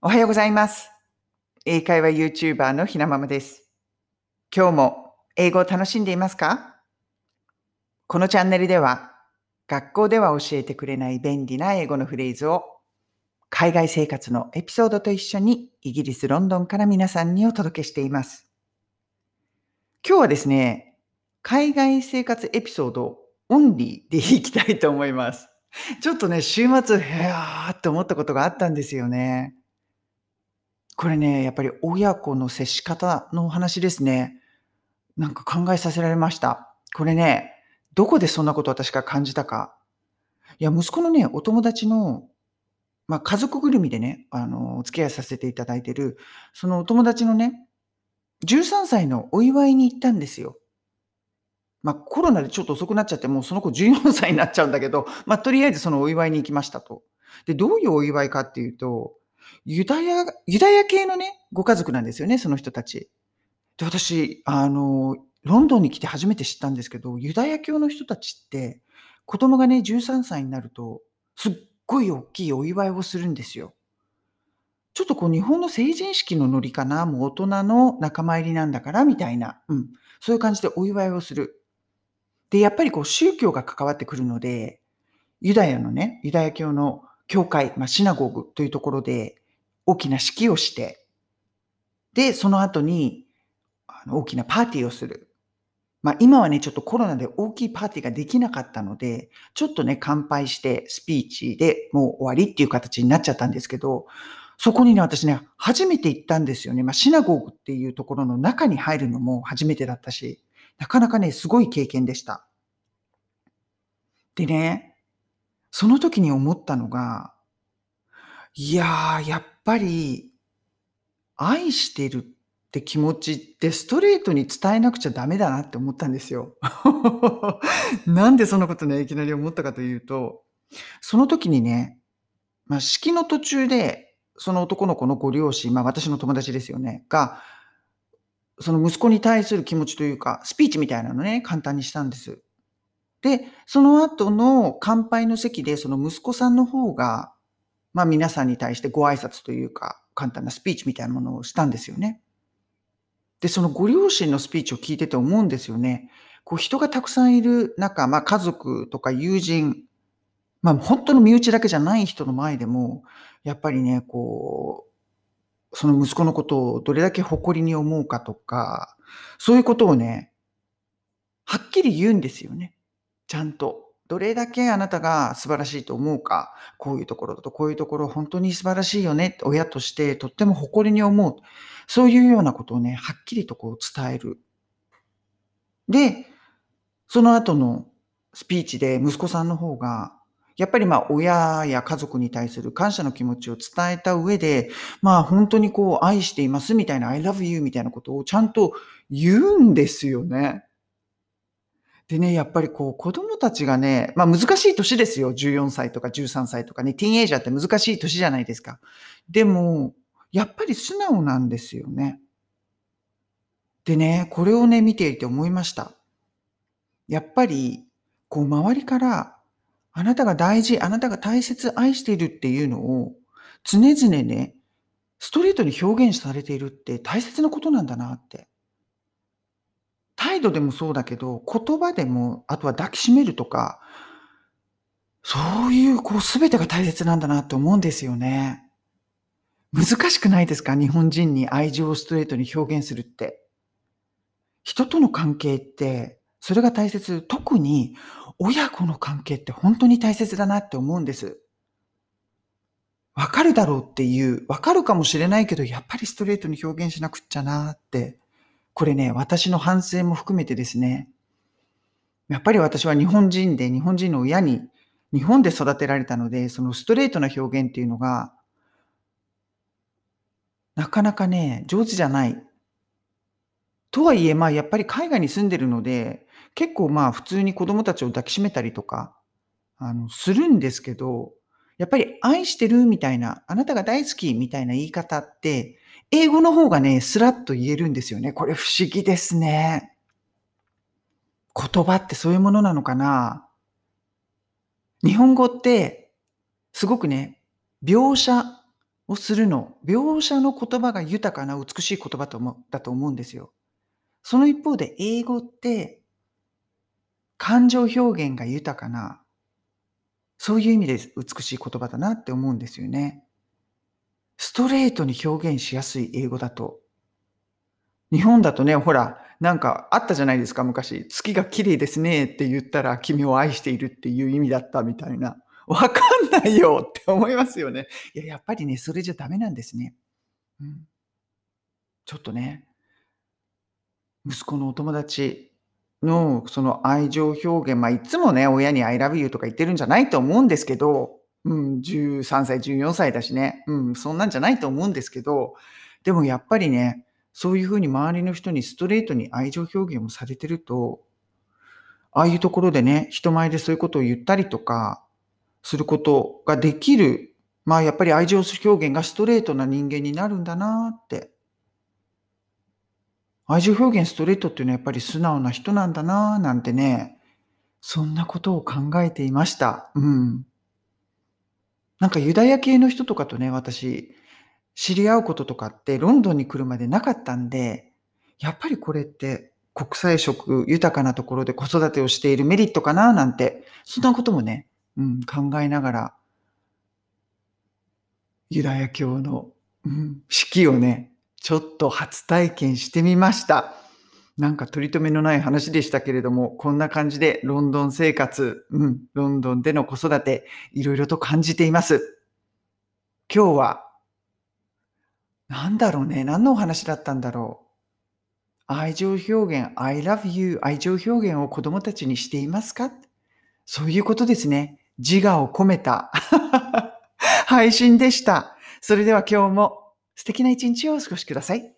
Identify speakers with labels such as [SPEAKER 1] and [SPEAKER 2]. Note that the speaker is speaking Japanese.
[SPEAKER 1] おはようございます。英会話 YouTuber のひなままです。今日も英語を楽しんでいますか？このチャンネルでは学校では教えてくれない便利な英語のフレーズを海外生活のエピソードと一緒にイギリス・ロンドンから皆さんにお届けしています。今日はですね、海外生活エピソードオンリーでいきたいと思います。ちょっとね、週末、へーって思ったことがあったんですよね。これね、やっぱり親子の接し方のお話ですね。なんか考えさせられました。これね、どこでそんなこと私が感じたか。いや、息子のね、お友達の、まあ、家族ぐるみでね、あの、お付き合いさせていただいてる、そのお友達のね、13歳のお祝いに行ったんですよ。まあ、コロナでちょっと遅くなっちゃって、もうその子14歳になっちゃうんだけど、まあ、とりあえずそのお祝いに行きましたと。で、どういうお祝いかっていうと、ユダヤ、ユダヤ系のね、ご家族なんですよね、その人たち。で、私、あの、ロンドンに来て初めて知ったんですけど、ユダヤ教の人たちって、子供がね、13歳になると、すっごい大きいお祝いをするんですよ。ちょっとこう日本の成人式のノリかな、もう大人の仲間入りなんだから、みたいな、うん、そういう感じでお祝いをする。で、やっぱりこう宗教が関わってくるので、ユダヤのね、ユダヤ教の教会、まあ、シナゴーグというところで大きな式をして、で、その後にあの大きなパーティーをする。まあ、今はね、ちょっとコロナで大きいパーティーができなかったので、ちょっとね、乾杯してスピーチでもう終わりっていう形になっちゃったんですけど、そこにね、私ね、初めて行ったんですよね。まあ、シナゴーグっていうところの中に入るのも初めてだったし、なかなかね、すごい経験でした。でね、その時に思ったのが、いやー、やっぱり、愛してるって気持ちってストレートに伝えなくちゃダメだなって思ったんですよ。なんでそんなことね、いきなり思ったかというと、その時にね、まあ、式の途中で、その男の子のご両親、まあ私の友達ですよね、が、その息子に対する気持ちというか、スピーチみたいなのね、簡単にしたんです。で、その後の乾杯の席で、その息子さんの方が、まあ皆さんに対してご挨拶というか、簡単なスピーチみたいなものをしたんですよね。で、そのご両親のスピーチを聞いてて思うんですよね。こう人がたくさんいる中、まあ家族とか友人、まあ本当の身内だけじゃない人の前でも、やっぱりね、こう、その息子のことをどれだけ誇りに思うかとか、そういうことをね、はっきり言うんですよね。ちゃんと。どれだけあなたが素晴らしいと思うか、こういうところだとこういうところ本当に素晴らしいよね、親としてとっても誇りに思う。そういうようなことをね、はっきりとこう伝える。で、その後のスピーチで息子さんの方が、やっぱりまあ親や家族に対する感謝の気持ちを伝えた上で、まあ本当にこう愛していますみたいな I love you みたいなことをちゃんと言うんですよね。でね、やっぱりこう子供たちがね、まあ難しい年ですよ。14歳とか13歳とかね、ティーンエイジャーって難しい年じゃないですか。でも、やっぱり素直なんですよね。でね、これをね、見ていて思いました。やっぱり、こう周りから、あなたが大事、あなたが大切、愛しているっていうのを、常々ね、ストレートに表現されているって大切なことなんだなって。態度でもそうだけど、言葉でも、あとは抱きしめるとか、そういうこう全てが大切なんだなって思うんですよね。難しくないですか？日本人に愛情をストレートに表現するって。人との関係って、それが大切。特に親子の関係って本当に大切だなって思うんです。わかるだろうっていう、わかるかもしれないけど、やっぱりストレートに表現しなくっちゃなって。これね、私の反省も含めてですね。やっぱり私は日本人で、日本人の親に、日本で育てられたので、そのストレートな表現っていうのが、なかなかね、上手じゃない。とはいえ、まあやっぱり海外に住んでるので、結構まあ普通に子供たちを抱きしめたりとか、あの、するんですけど、やっぱり愛してるみたいな、あなたが大好きみたいな言い方って、英語の方がね、スラッと言えるんですよね。これ不思議ですね。言葉ってそういうものなのかな？日本語って、すごくね、描写をするの、描写の言葉が豊かな美しい言葉と思だと思うんですよ。その一方で英語って感情表現が豊かな、そういう意味で美しい言葉だなって思うんですよね。ストレートに表現しやすい英語だと。日本だとね、ほら、なんかあったじゃないですか、昔。月が綺麗ですねって言ったら、君を愛しているっていう意味だったみたいな。わかんないよって思いますよね。いや、やっぱりね、それじゃダメなんですね。うん。ちょっとね、息子のお友達のその愛情表現、まあ、いつもね、親に I love you とか言ってるんじゃないと思うんですけど、うん、13歳、14歳だしね、うん、そんなんじゃないと思うんですけど、でもやっぱりね、そういうふうに周りの人にストレートに愛情表現をされてると、ああいうところでね、人前でそういうことを言ったりとか、することができる、まあやっぱり愛情表現がストレートな人間になるんだなって。愛情表現ストレートっていうのはやっぱり素直な人なんだななんてね、そんなことを考えていました。うん。なんかユダヤ系の人とかとね、私、知り合うこととかってロンドンに来るまでなかったんで、やっぱりこれって国際色豊かなところで子育てをしているメリットかななんて、そんなこともね、うん、考えながら、ユダヤ教の、うん、式をね、ちょっと初体験してみました。なんか取り留めのない話でしたけれども、こんな感じでロンドン生活、うん、ロンドンでの子育て、いろいろと感じています。今日は、なんだろうね、何のお話だったんだろう。愛情表現、I love you 愛情表現を子供たちにしていますか？そういうことですね。自我を込めた 配信でした。それでは今日も素敵な一日をお過ごしください。